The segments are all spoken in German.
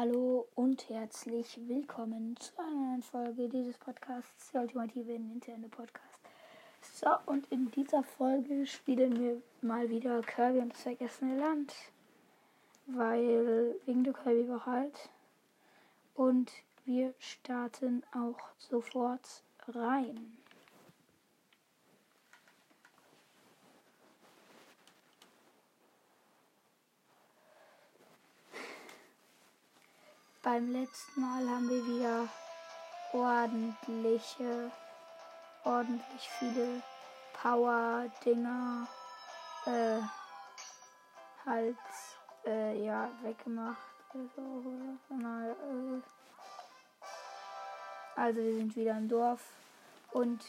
Hallo und herzlich willkommen zu einer neuen Folge dieses Podcasts, der ultimative Nintendo Podcast. So, und in dieser Folge spielen wir mal wieder Kirby und das vergessene Land, weil wegen der Kirby halt. Und wir starten auch sofort rein. Beim letzten Mal haben wir wieder ordentliche, ordentlich viele Power-Dinger äh, halt äh, ja weggemacht. Also, äh, also wir sind wieder im Dorf und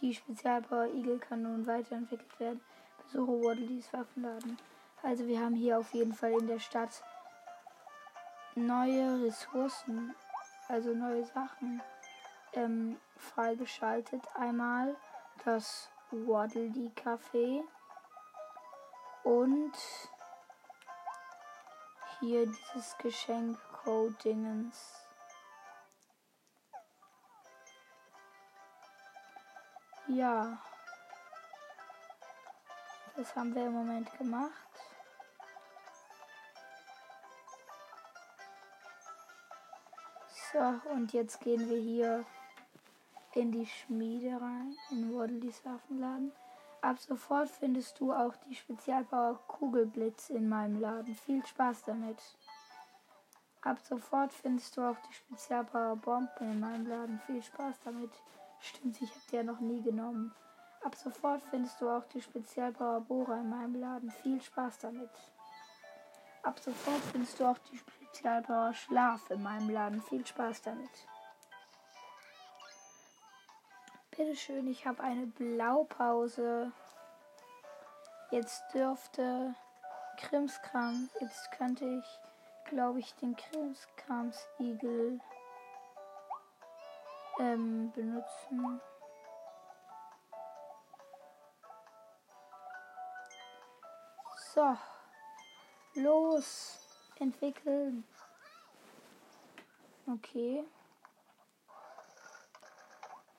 die Spezialpower Eagle kann nun weiterentwickelt werden. Besuche Waddleys Waffenladen. Also wir haben hier auf jeden Fall in der Stadt neue Ressourcen, also neue Sachen ähm, freigeschaltet. Einmal das Waddle Café und hier dieses Geschenk-Code-Dingens. Ja, das haben wir im Moment gemacht. So, und jetzt gehen wir hier in die Schmiede rein, in Waddleys Waffenladen. Ab sofort findest du auch die Spezialpower Kugelblitz in meinem Laden. Viel Spaß damit. Ab sofort findest du auch die Spezialpower Bomben in meinem Laden. Viel Spaß damit. Stimmt, ich habe die ja noch nie genommen. Ab sofort findest du auch die Spezialpower Bohrer in meinem Laden. Viel Spaß damit. Ab sofort findest du auch die Spezialpower Schlaf in meinem Laden. Viel Spaß damit. Bitteschön, ich habe eine Blaupause. Jetzt dürfte Krimskram, jetzt könnte ich, glaube ich, den Krimskrams-Igel ähm, benutzen. So. Los, entwickeln. Okay.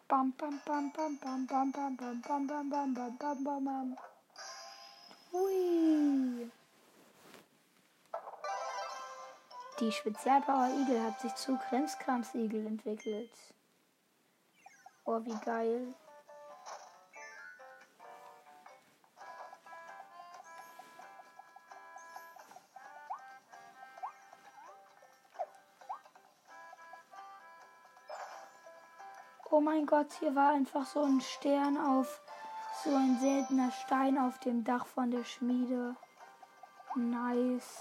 Bam, bam, bam, bam, bam, bam, bam, bam, bam, bam, bam, bam, bam, bam, bam. Hui. Die Spezialpower Igel hat sich zu Krimskrams Igel entwickelt. Oh, wie geil. Oh mein Gott, hier war einfach so ein Stern auf, so ein seltener Stein auf dem Dach von der Schmiede. Nice.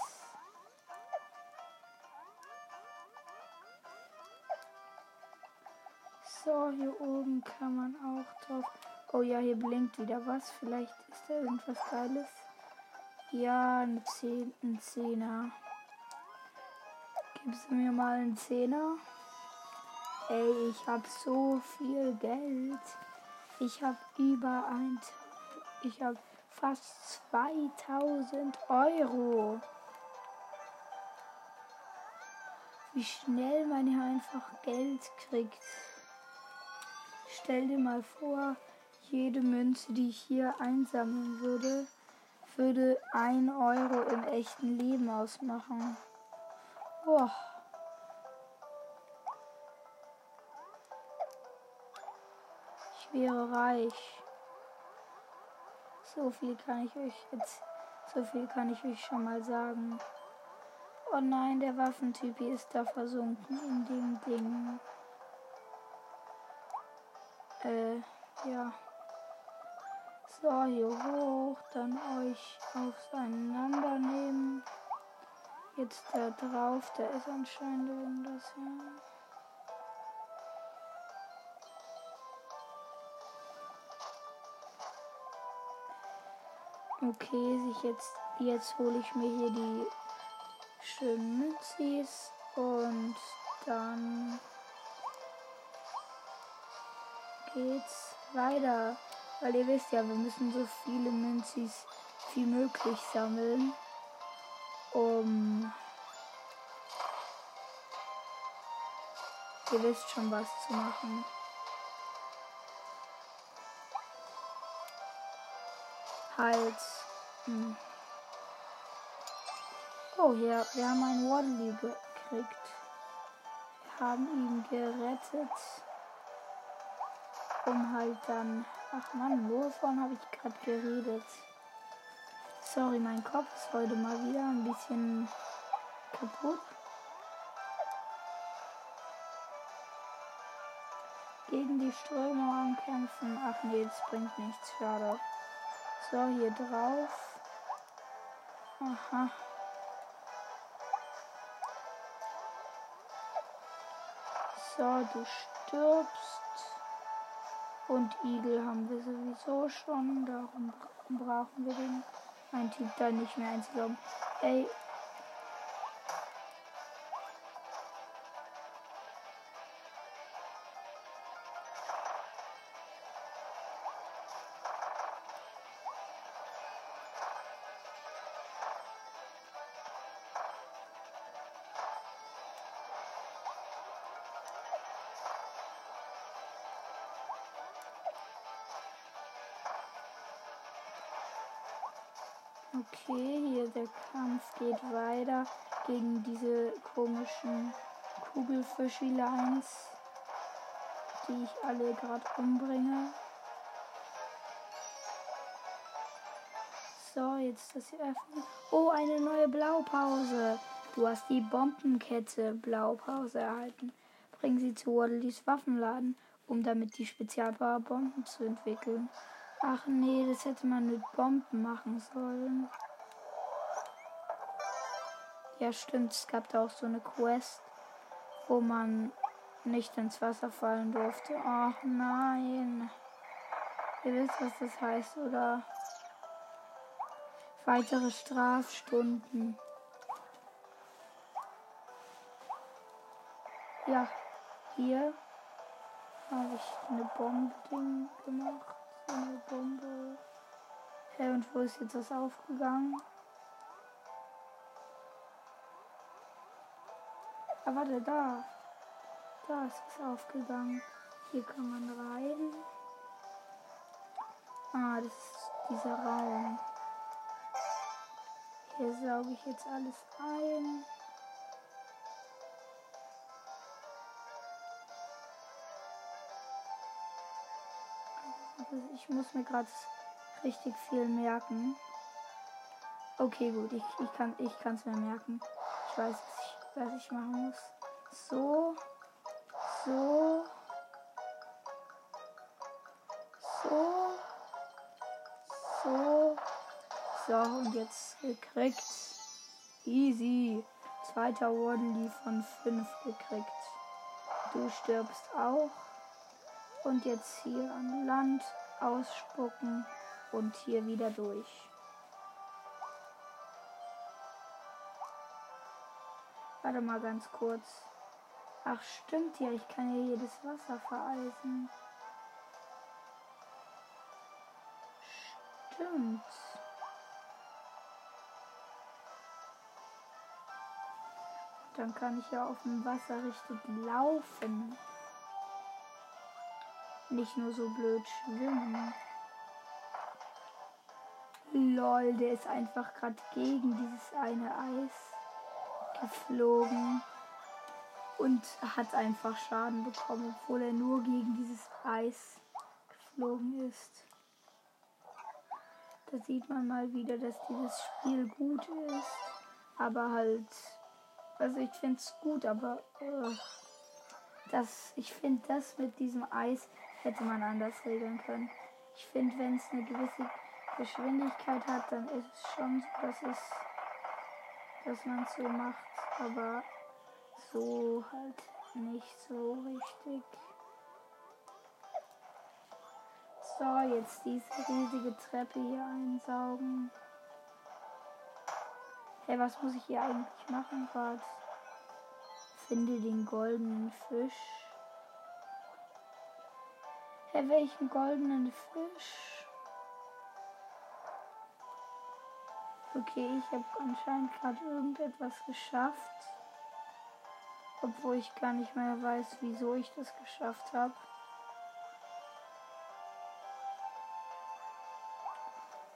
So, hier oben kann man auch drauf. Oh ja, hier blinkt wieder was. Vielleicht ist da irgendwas Geiles. Ja, eine Zehn, ein Zehner. Gibst du mir mal einen Zehner? Ey, ich habe so viel Geld. Ich habe über ein, ich habe fast 2000 Euro. Wie schnell man hier einfach Geld kriegt. Stell dir mal vor, jede Münze, die ich hier einsammeln würde, würde ein Euro im echten Leben ausmachen. Boah. Wäre reich. So viel kann ich euch jetzt, so viel kann ich euch schon mal sagen. Oh nein, der Waffentypi ist da versunken in dem Ding. Äh, ja. So, hier hoch, dann euch auseinandernehmen. Jetzt da drauf, da ist anscheinend irgendwas. Ja. Okay, sich jetzt, jetzt hole ich mir hier die schönen Münzis und dann geht's weiter. Weil ihr wisst ja, wir müssen so viele Münzis wie möglich sammeln, um Ihr wisst schon, was zu machen. Halt. Hm. Oh, hier, wir haben einen Waddly gekriegt. Wir haben ihn gerettet. Um halt dann. Ach man, wovon habe ich gerade geredet? Sorry, mein Kopf ist heute mal wieder ein bisschen kaputt. Gegen die Strömung ankämpfen. Ach nee, das bringt nichts. Schade. So, hier drauf. Aha. So, du stirbst. Und Igel haben wir sowieso schon. Darum brauchen wir den einen Typ da nicht mehr einzuloggen. Ey, weiter gegen diese komischen Kugelfischlines, die ich alle gerade umbringe. So, jetzt das hier öffnen. Oh, eine neue Blaupause. Du hast die Bombenkette Blaupause erhalten. Bring sie zu Waddleys Waffenladen, um damit die Spezialbomben zu entwickeln. Ach nee, das hätte man mit Bomben machen sollen. Ja, stimmt. Es gab da auch so eine Quest, wo man nicht ins Wasser fallen durfte. Ach nein. Ihr wisst, was das heißt, oder? Weitere Strafstunden. Ja, hier habe ich eine Bombe gemacht eine Bombe. Hey, und wo ist jetzt das aufgegangen? Ah, warte, da. Da ist es aufgegangen. Hier kann man rein. Ah, das ist dieser Raum. Hier sauge ich jetzt alles ein. ich muss mir gerade richtig viel merken. Okay, gut, ich, ich kann es mir merken. Ich weiß, ich, was ich machen muss. So, so, so, so, so und jetzt gekriegt. Easy. Zweiter Waddly von 5 gekriegt. Du stirbst auch. Und jetzt hier an Land ausspucken und hier wieder durch. Warte mal ganz kurz. Ach stimmt ja, ich kann ja jedes Wasser vereisen. Stimmt. Dann kann ich ja auf dem Wasser richtig laufen nicht nur so blöd schwimmen. Lol, der ist einfach gerade gegen dieses eine Eis geflogen und hat einfach Schaden bekommen, obwohl er nur gegen dieses Eis geflogen ist. Da sieht man mal wieder, dass dieses Spiel gut ist. Aber halt, also ich finde es gut, aber uh, das, ich finde das mit diesem Eis hätte man anders regeln können. Ich finde, wenn es eine gewisse Geschwindigkeit hat, dann ist es schon so, dass es, dass man so macht, aber so halt nicht so richtig. So, jetzt diese riesige Treppe hier einsaugen. Hey, was muss ich hier eigentlich machen gerade? Finde den goldenen Fisch. Bei welchen goldenen Fisch? Okay, ich habe anscheinend gerade irgendetwas geschafft. Obwohl ich gar nicht mehr weiß, wieso ich das geschafft habe.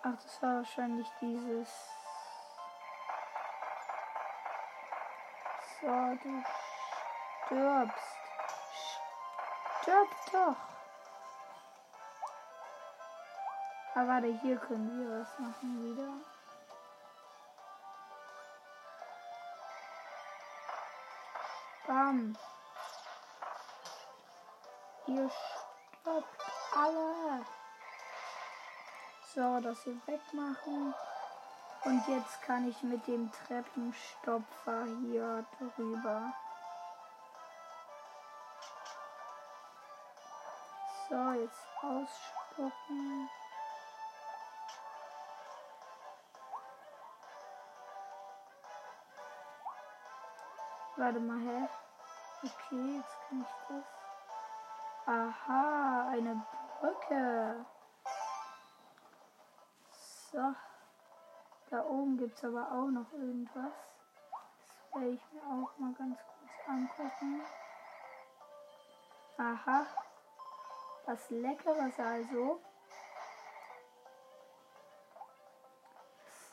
Ach, das war wahrscheinlich dieses. So, du stirbst. Stirb doch. Aber warte, hier können wir was machen wieder. Bam. Ihr stoppt alle. So, das hier wegmachen. Und jetzt kann ich mit dem Treppenstopfer hier drüber. So, jetzt ausspucken. Warte mal, hä? Okay, jetzt kann ich das. Aha, eine Brücke. So. Da oben gibt es aber auch noch irgendwas. Das werde ich mir auch mal ganz kurz angucken. Aha. Was Leckeres also.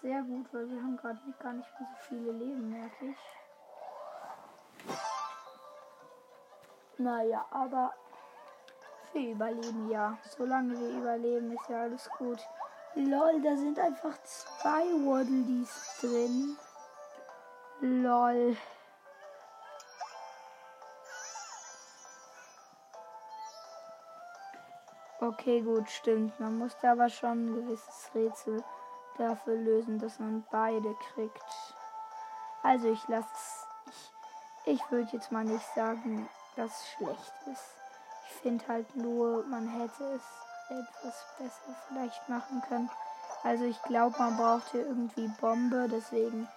Sehr gut, weil wir haben gerade gar nicht mehr so viele Leben, merke ich. Naja, aber wir überleben ja. Solange wir überleben, ist ja alles gut. Lol, da sind einfach zwei Waddledees drin. Lol. Okay, gut, stimmt. Man musste aber schon ein gewisses Rätsel dafür lösen, dass man beide kriegt. Also ich lasse. Ich, ich würde jetzt mal nicht sagen, dass es schlecht ist. Ich finde halt nur, man hätte es etwas besser vielleicht machen können. Also ich glaube, man braucht hier irgendwie Bombe, deswegen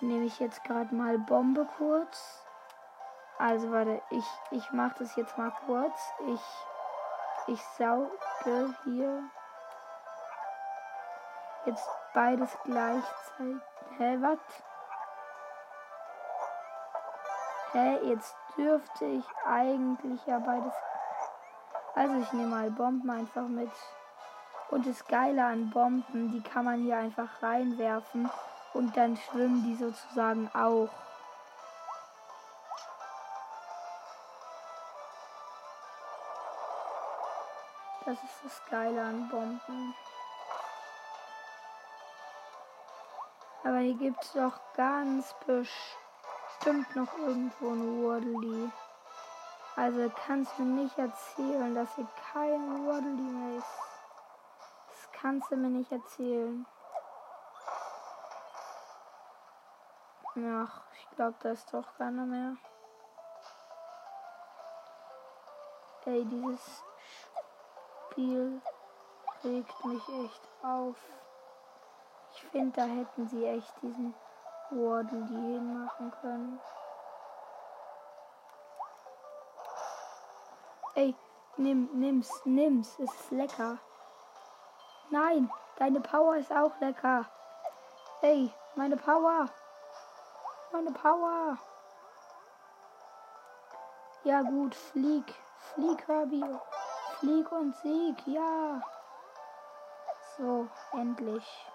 nehme ich jetzt gerade mal Bombe kurz. Also warte, ich, ich mache das jetzt mal kurz. Ich, ich sauge hier jetzt beides gleichzeitig. Hä, was? Hä, jetzt dürfte ich eigentlich ja beides. Also ich nehme mal Bomben einfach mit. Und das Geile an Bomben, die kann man hier einfach reinwerfen und dann schwimmen die sozusagen auch. Das ist das Geile an Bomben. Aber hier gibt es doch ganz bestimmt noch irgendwo ein Waddly. Also kannst du mir nicht erzählen, dass hier kein Waddly mehr ist. Das kannst du mir nicht erzählen. Ach, ich glaube, da ist doch keiner mehr. Ey, dieses Spiel regt mich echt auf. Ich finde, da hätten sie echt diesen Waddle hinmachen können. Ey, nimm, nimm's, nimm's. Es ist lecker. Nein, deine Power ist auch lecker. Ey, meine Power. Meine Power. Ja gut, flieg. Flieg, Herbie. Flieg und Sieg, ja. So, endlich.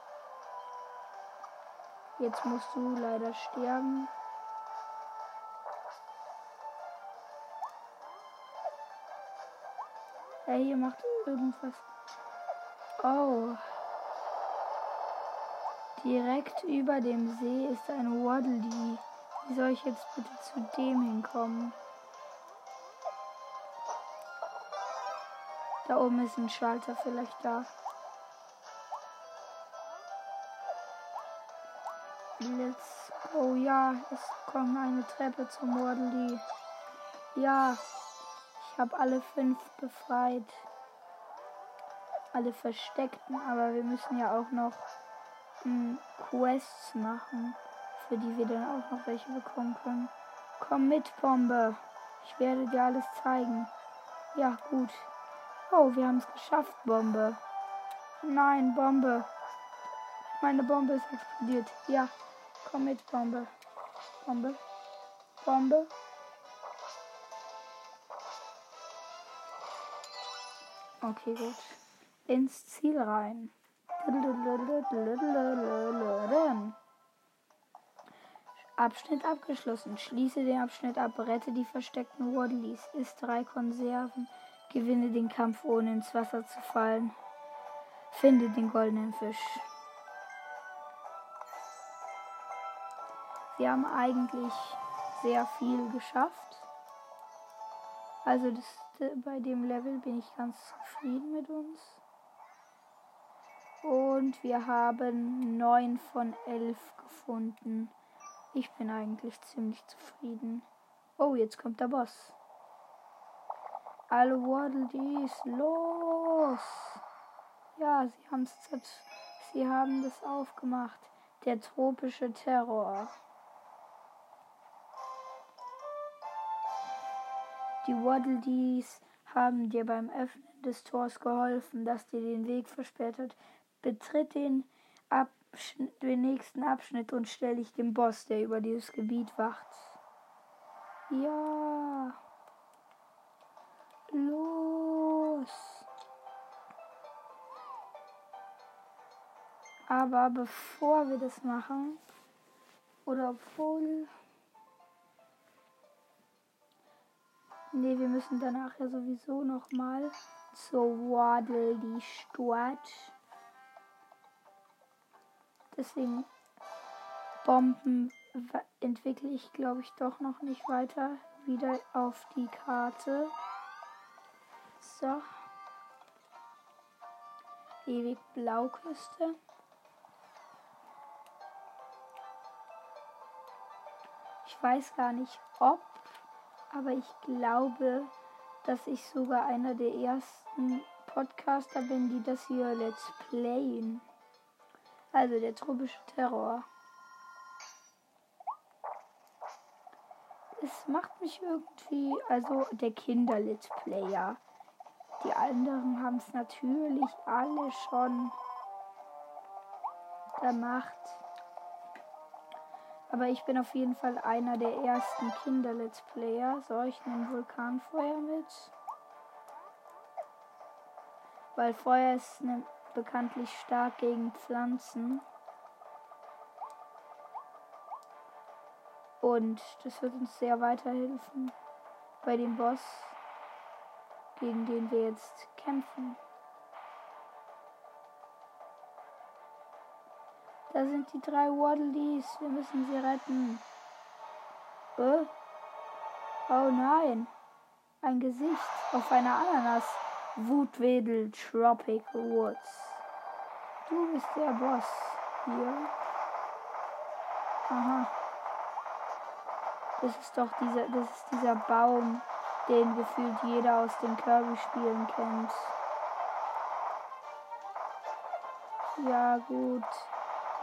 Jetzt musst du leider sterben. Hey, ihr macht irgendwas. Oh. Direkt über dem See ist ein Waddle Wie soll ich jetzt bitte zu dem hinkommen? Da oben ist ein Schalter vielleicht da. Let's go. Ja, es kommt eine Treppe zum Waddle Ja, ich habe alle fünf befreit. Alle versteckten, aber wir müssen ja auch noch m, Quests machen, für die wir dann auch noch welche bekommen können. Komm mit, Bombe. Ich werde dir alles zeigen. Ja, gut. Oh, wir haben es geschafft, Bombe. Nein, Bombe. Meine Bombe ist explodiert. Ja, komm mit, Bombe. Bombe. Bombe. Okay, gut. Ins Ziel rein. Abschnitt abgeschlossen. Schließe den Abschnitt ab. Rette die versteckten Waddleys. Iss drei Konserven. Gewinne den Kampf, ohne ins Wasser zu fallen. Finde den goldenen Fisch. Wir haben eigentlich sehr viel geschafft. Also das, bei dem Level bin ich ganz zufrieden mit uns. Und wir haben 9 von 11 gefunden. Ich bin eigentlich ziemlich zufrieden. Oh, jetzt kommt der Boss. Alle Waddle dies los. Ja, sie es sie haben das aufgemacht. Der tropische Terror. Die Waddle dies haben dir beim Öffnen des Tors geholfen, das dir den Weg versperrt Betritt den, Abschnitt, den nächsten Abschnitt und stell dich dem Boss, der über dieses Gebiet wacht. Ja. Los. Aber bevor wir das machen, oder obwohl. Ne, wir müssen danach ja sowieso noch mal zur Waddle die Stadt. Deswegen Bomben entwickle ich, glaube ich, doch noch nicht weiter. Wieder auf die Karte. So. Ewig Blauküste. Ich weiß gar nicht ob, aber ich glaube, dass ich sogar einer der ersten Podcaster bin, die das hier Let's Playen. Also der tropische Terror. Es macht mich irgendwie, also der Kinder-Let's Player. Die anderen haben es natürlich alle schon gemacht. Aber ich bin auf jeden Fall einer der ersten Kinder-Let's Player. So, ich nehme Vulkanfeuer mit. Weil Feuer ist eine bekanntlich stark gegen Pflanzen. Und das wird uns sehr weiterhelfen bei dem Boss, gegen den wir jetzt kämpfen. Da sind die drei Waddledees. Wir müssen sie retten. Äh? Oh nein. Ein Gesicht auf einer Ananas. Wutwedel Tropic Woods. Du bist der Boss hier. Aha. Das ist doch dieser, das ist dieser Baum, den gefühlt jeder aus den Kirby-Spielen kennt. Ja gut,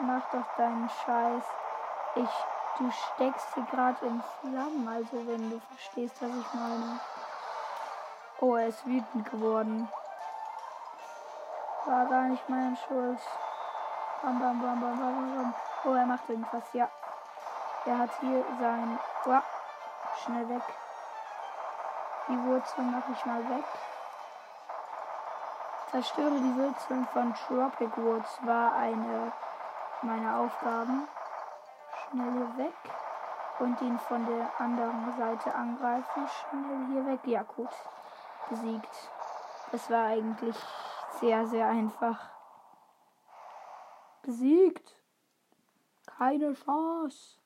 mach doch deinen Scheiß. Ich, du steckst hier gerade in Flammen, also wenn du verstehst, was ich meine. Oh, er ist wütend geworden. War gar nicht meine Schuld. Bam, bam, bam, bam, bam, bam. Oh, er macht irgendwas, ja. Er hat hier sein. Oh, schnell weg. Die Wurzeln mache ich mal weg. Zerstöre die Wurzeln von Tropic Woods war eine meiner Aufgaben. Schnell hier weg. Und ihn von der anderen Seite angreifen. Schnell hier weg. Ja, gut besiegt. Es war eigentlich sehr, sehr einfach. Besiegt. Keine Chance.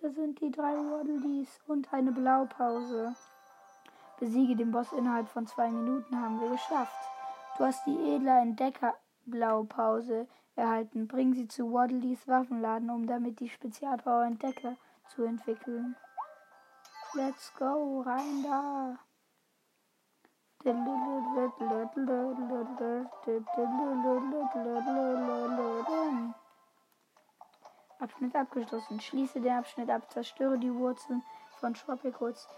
Da sind die drei Waddledees und eine Blaupause. Besiege den Boss innerhalb von zwei Minuten haben wir geschafft. Du hast die edle Entdecker Blaupause erhalten. Bring sie zu Waddledees Waffenladen, um damit die Spezialpower Entdecker zu entwickeln. Let's go, rein da. Abschnitt abgeschlossen. Schließe den Abschnitt ab. Zerstöre die Wurzeln von Tropicodes.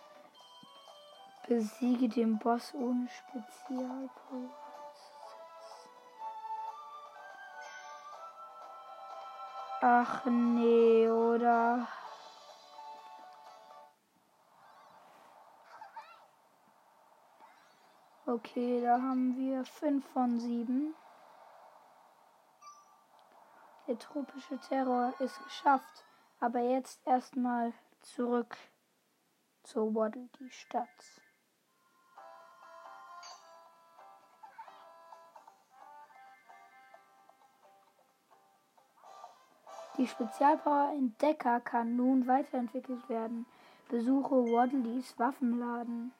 Besiege den Boss ohne Spezialpower. Ach nee, oder? Okay, da haben wir 5 von 7. Der tropische Terror ist geschafft. Aber jetzt erstmal zurück zur Waddle die Stadt. Die Spezialpower Entdecker kann nun weiterentwickelt werden. Besuche Waddleys Waffenladen.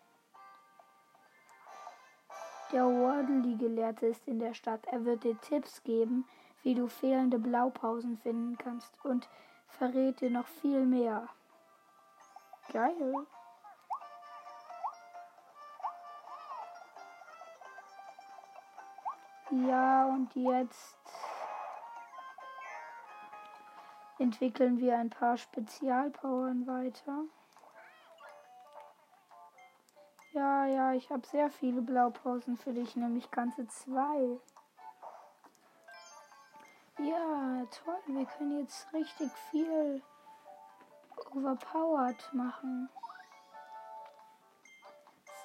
Der Waddley-Gelehrte ist in der Stadt. Er wird dir Tipps geben, wie du fehlende Blaupausen finden kannst und verrät dir noch viel mehr. Geil. Ja, und jetzt entwickeln wir ein paar Spezialpowern weiter. Ja, ja, ich habe sehr viele Blaupausen für dich, nämlich ganze zwei. Ja, toll. Wir können jetzt richtig viel overpowered machen.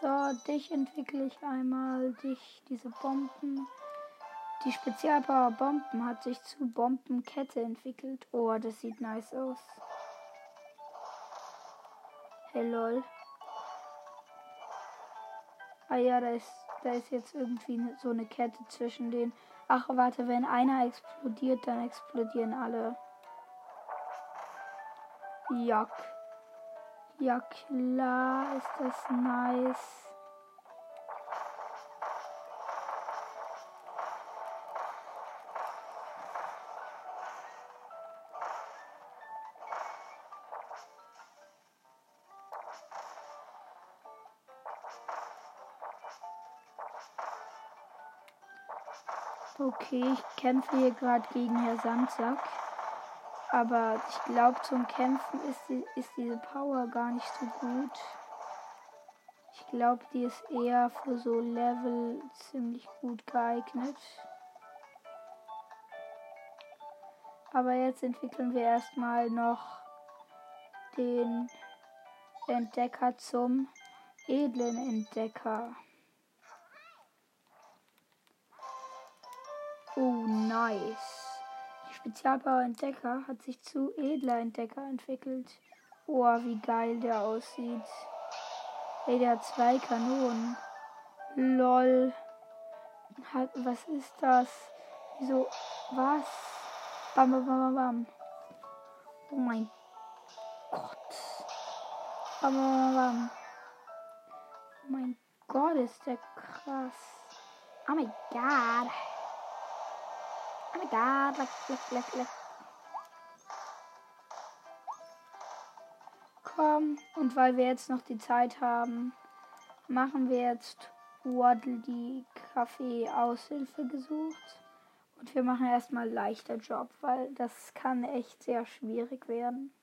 So, dich entwickle ich einmal. Dich, diese Bomben. Die Spezialpower Bomben hat sich zu Bombenkette entwickelt. Oh, das sieht nice aus. Hey lol. Ah ja, da ist, da ist jetzt irgendwie so eine Kette zwischen den Ach, warte, wenn einer explodiert, dann explodieren alle. Ja. Ja, klar ist das nice. Okay, ich kämpfe hier gerade gegen Herr Sandsack. Aber ich glaube, zum Kämpfen ist, die, ist diese Power gar nicht so gut. Ich glaube, die ist eher für so Level ziemlich gut geeignet. Aber jetzt entwickeln wir erstmal noch den Entdecker zum edlen Entdecker. Oh, nice. Die Spezialbauer Entdecker hat sich zu edler Entdecker entwickelt. Oh, wie geil der aussieht. Ey, der hat zwei Kanonen. Lol. Hat, was ist das? Wieso? Was? Bam, bam, bam, bam. Oh mein Gott. Bam, bam, bam. Oh mein Gott, ist der krass. Oh mein Gott. Oh my god, leck, leck, leck. Komm, und weil wir jetzt noch die Zeit haben, machen wir jetzt Waddle die Kaffee-Aushilfe gesucht. Und wir machen erstmal leichter Job, weil das kann echt sehr schwierig werden.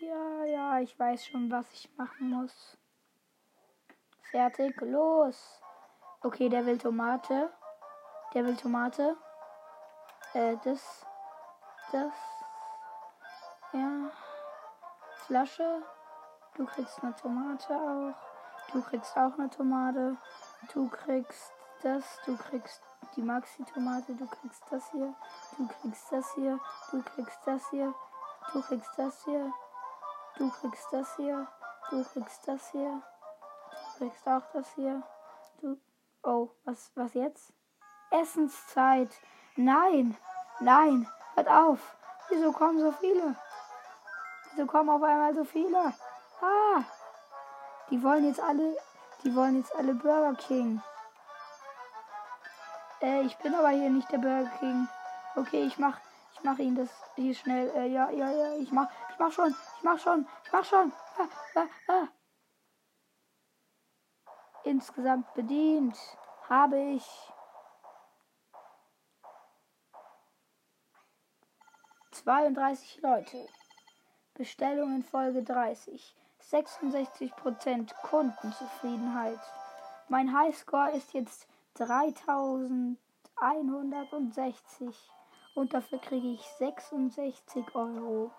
Ja, ja, ich weiß schon, was ich machen muss. Fertig, los. Okay, der will Tomate. Der will Tomate. Äh, das. Das. Ja. Flasche. Du kriegst eine Tomate auch. Du kriegst auch eine Tomate. Du kriegst das. Du kriegst die Maxi-Tomate. Du kriegst das hier. Du kriegst das hier. Du kriegst das hier. Du kriegst das hier. Du kriegst das hier. Du kriegst das hier. Du kriegst auch das hier. Du. Oh, was, was jetzt? Essenszeit. Nein, nein, hört auf. Wieso kommen so viele? Wieso kommen auf einmal so viele? Ah, die wollen jetzt alle, die wollen jetzt alle Burger King. Äh, ich bin aber hier nicht der Burger King. Okay, ich mach, ich mach ihn das hier schnell. Äh, ja, ja, ja, ich mach, ich mach schon, ich mach schon, ich mach schon. Ah, ah, ah. Insgesamt bedient habe ich 32 Leute. Bestellungen Folge 30. 66% Kundenzufriedenheit. Mein Highscore ist jetzt 3160 und dafür kriege ich 66 Euro.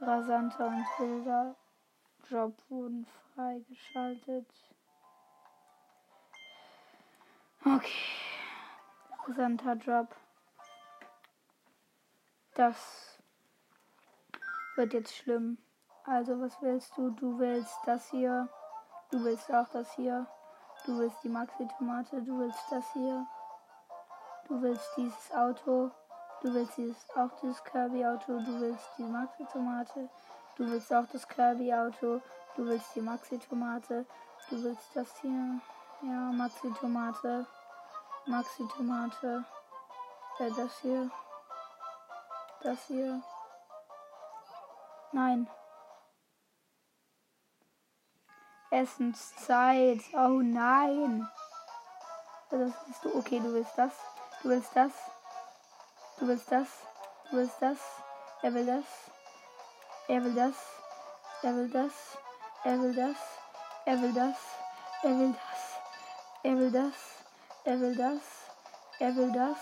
Rasanter und wilder Job wurden freigeschaltet. Okay. Interessanter Job. Das wird jetzt schlimm. Also, was willst du? Du willst das hier. Du willst auch das hier. Du willst die Maxi-Tomate. Du willst das hier. Du willst dieses Auto. Du willst dieses, auch dieses Kirby-Auto. Du willst die Maxi-Tomate. Du willst auch das Kirby-Auto. Du willst die Maxi-Tomate. Du willst das hier. Ja, Maxi-Tomate. Maxi-Tomate. Äh, das hier. Das hier. Nein. Essenszeit. Oh nein. Das ist du. Okay, du willst das. Du willst das. Du willst das. Du willst das. Er will das. Er will das. Er will das. Er will das. Er will das. Er will das. Er will das. Er will das. Er will das.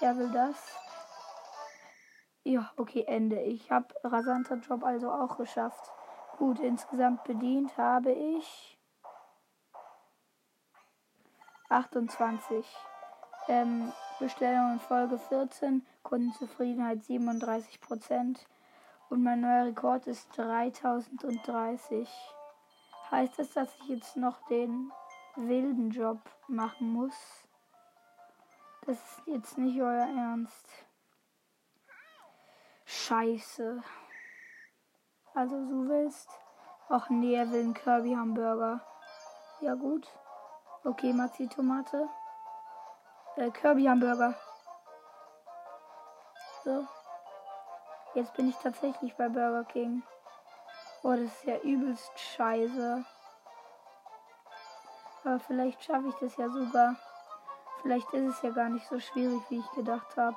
Er will das. Ja, okay, Ende. Ich habe rasanter Job also auch geschafft. Gut, insgesamt bedient habe ich 28. Ähm, Bestellungen Folge 14, Kundenzufriedenheit 37 Prozent und mein neuer Rekord ist 3030. Heißt das, dass ich jetzt noch den wilden Job machen muss? Das ist jetzt nicht euer Ernst. Scheiße. Also du willst. Ach nee, er will einen Kirby Hamburger. Ja gut. Okay, Maxi Tomate. Äh, Kirby Hamburger. So. Jetzt bin ich tatsächlich bei Burger King. Oh, das ist ja übelst scheiße. Aber vielleicht schaffe ich das ja sogar. Vielleicht ist es ja gar nicht so schwierig, wie ich gedacht habe.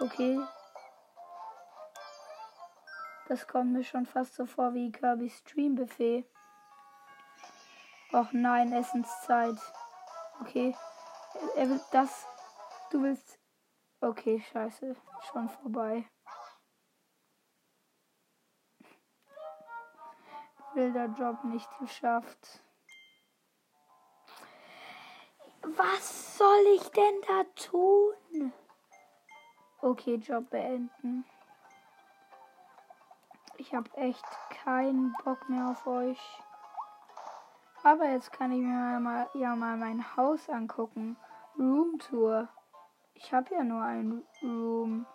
Okay. Das kommt mir schon fast so vor wie Kirby Stream Buffet. Och nein, Essenszeit. Okay. Er will das. Du willst. Okay, scheiße. Schon vorbei. Wilder Job nicht geschafft. Was soll ich denn da tun? Okay, Job beenden. Ich habe echt keinen Bock mehr auf euch. Aber jetzt kann ich mir mal, ja mal mein Haus angucken. Roomtour. Ich habe ja nur ein Room.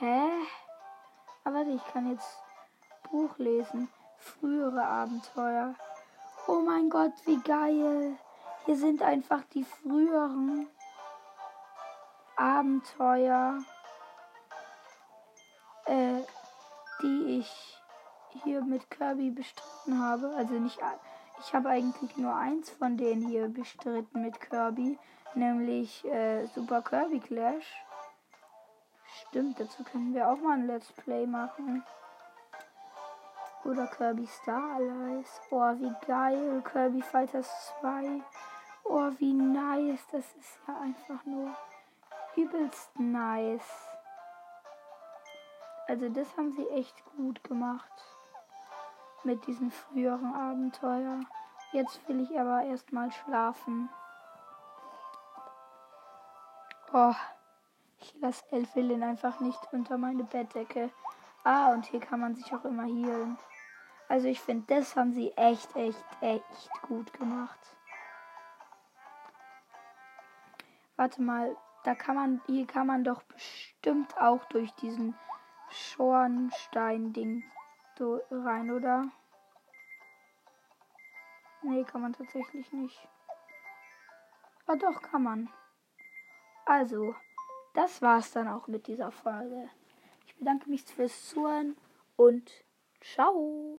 Hä? Aber ich kann jetzt Buch lesen. Frühere Abenteuer. Oh mein Gott, wie geil. Hier sind einfach die früheren Abenteuer, äh, ich hier mit Kirby bestritten habe. Also nicht ich habe eigentlich nur eins von denen hier bestritten mit Kirby, nämlich äh, Super Kirby Clash. Stimmt, dazu können wir auch mal ein Let's Play machen. Oder Kirby Star Allies. Oh, wie geil. Kirby Fighters 2. Oh, wie nice. Das ist ja einfach nur übelst nice. Also das haben sie echt gut gemacht mit diesen früheren Abenteuer. Jetzt will ich aber erstmal schlafen. Oh, ich lasse Elfilin einfach nicht unter meine Bettdecke. Ah, und hier kann man sich auch immer healen. Also ich finde, das haben sie echt, echt, echt gut gemacht. Warte mal, da kann man, hier kann man doch bestimmt auch durch diesen Schornstein-Ding so rein, oder? Nee, kann man tatsächlich nicht. Ah, doch, kann man. Also, das war's dann auch mit dieser Folge. Ich bedanke mich fürs Zuhören und ciao.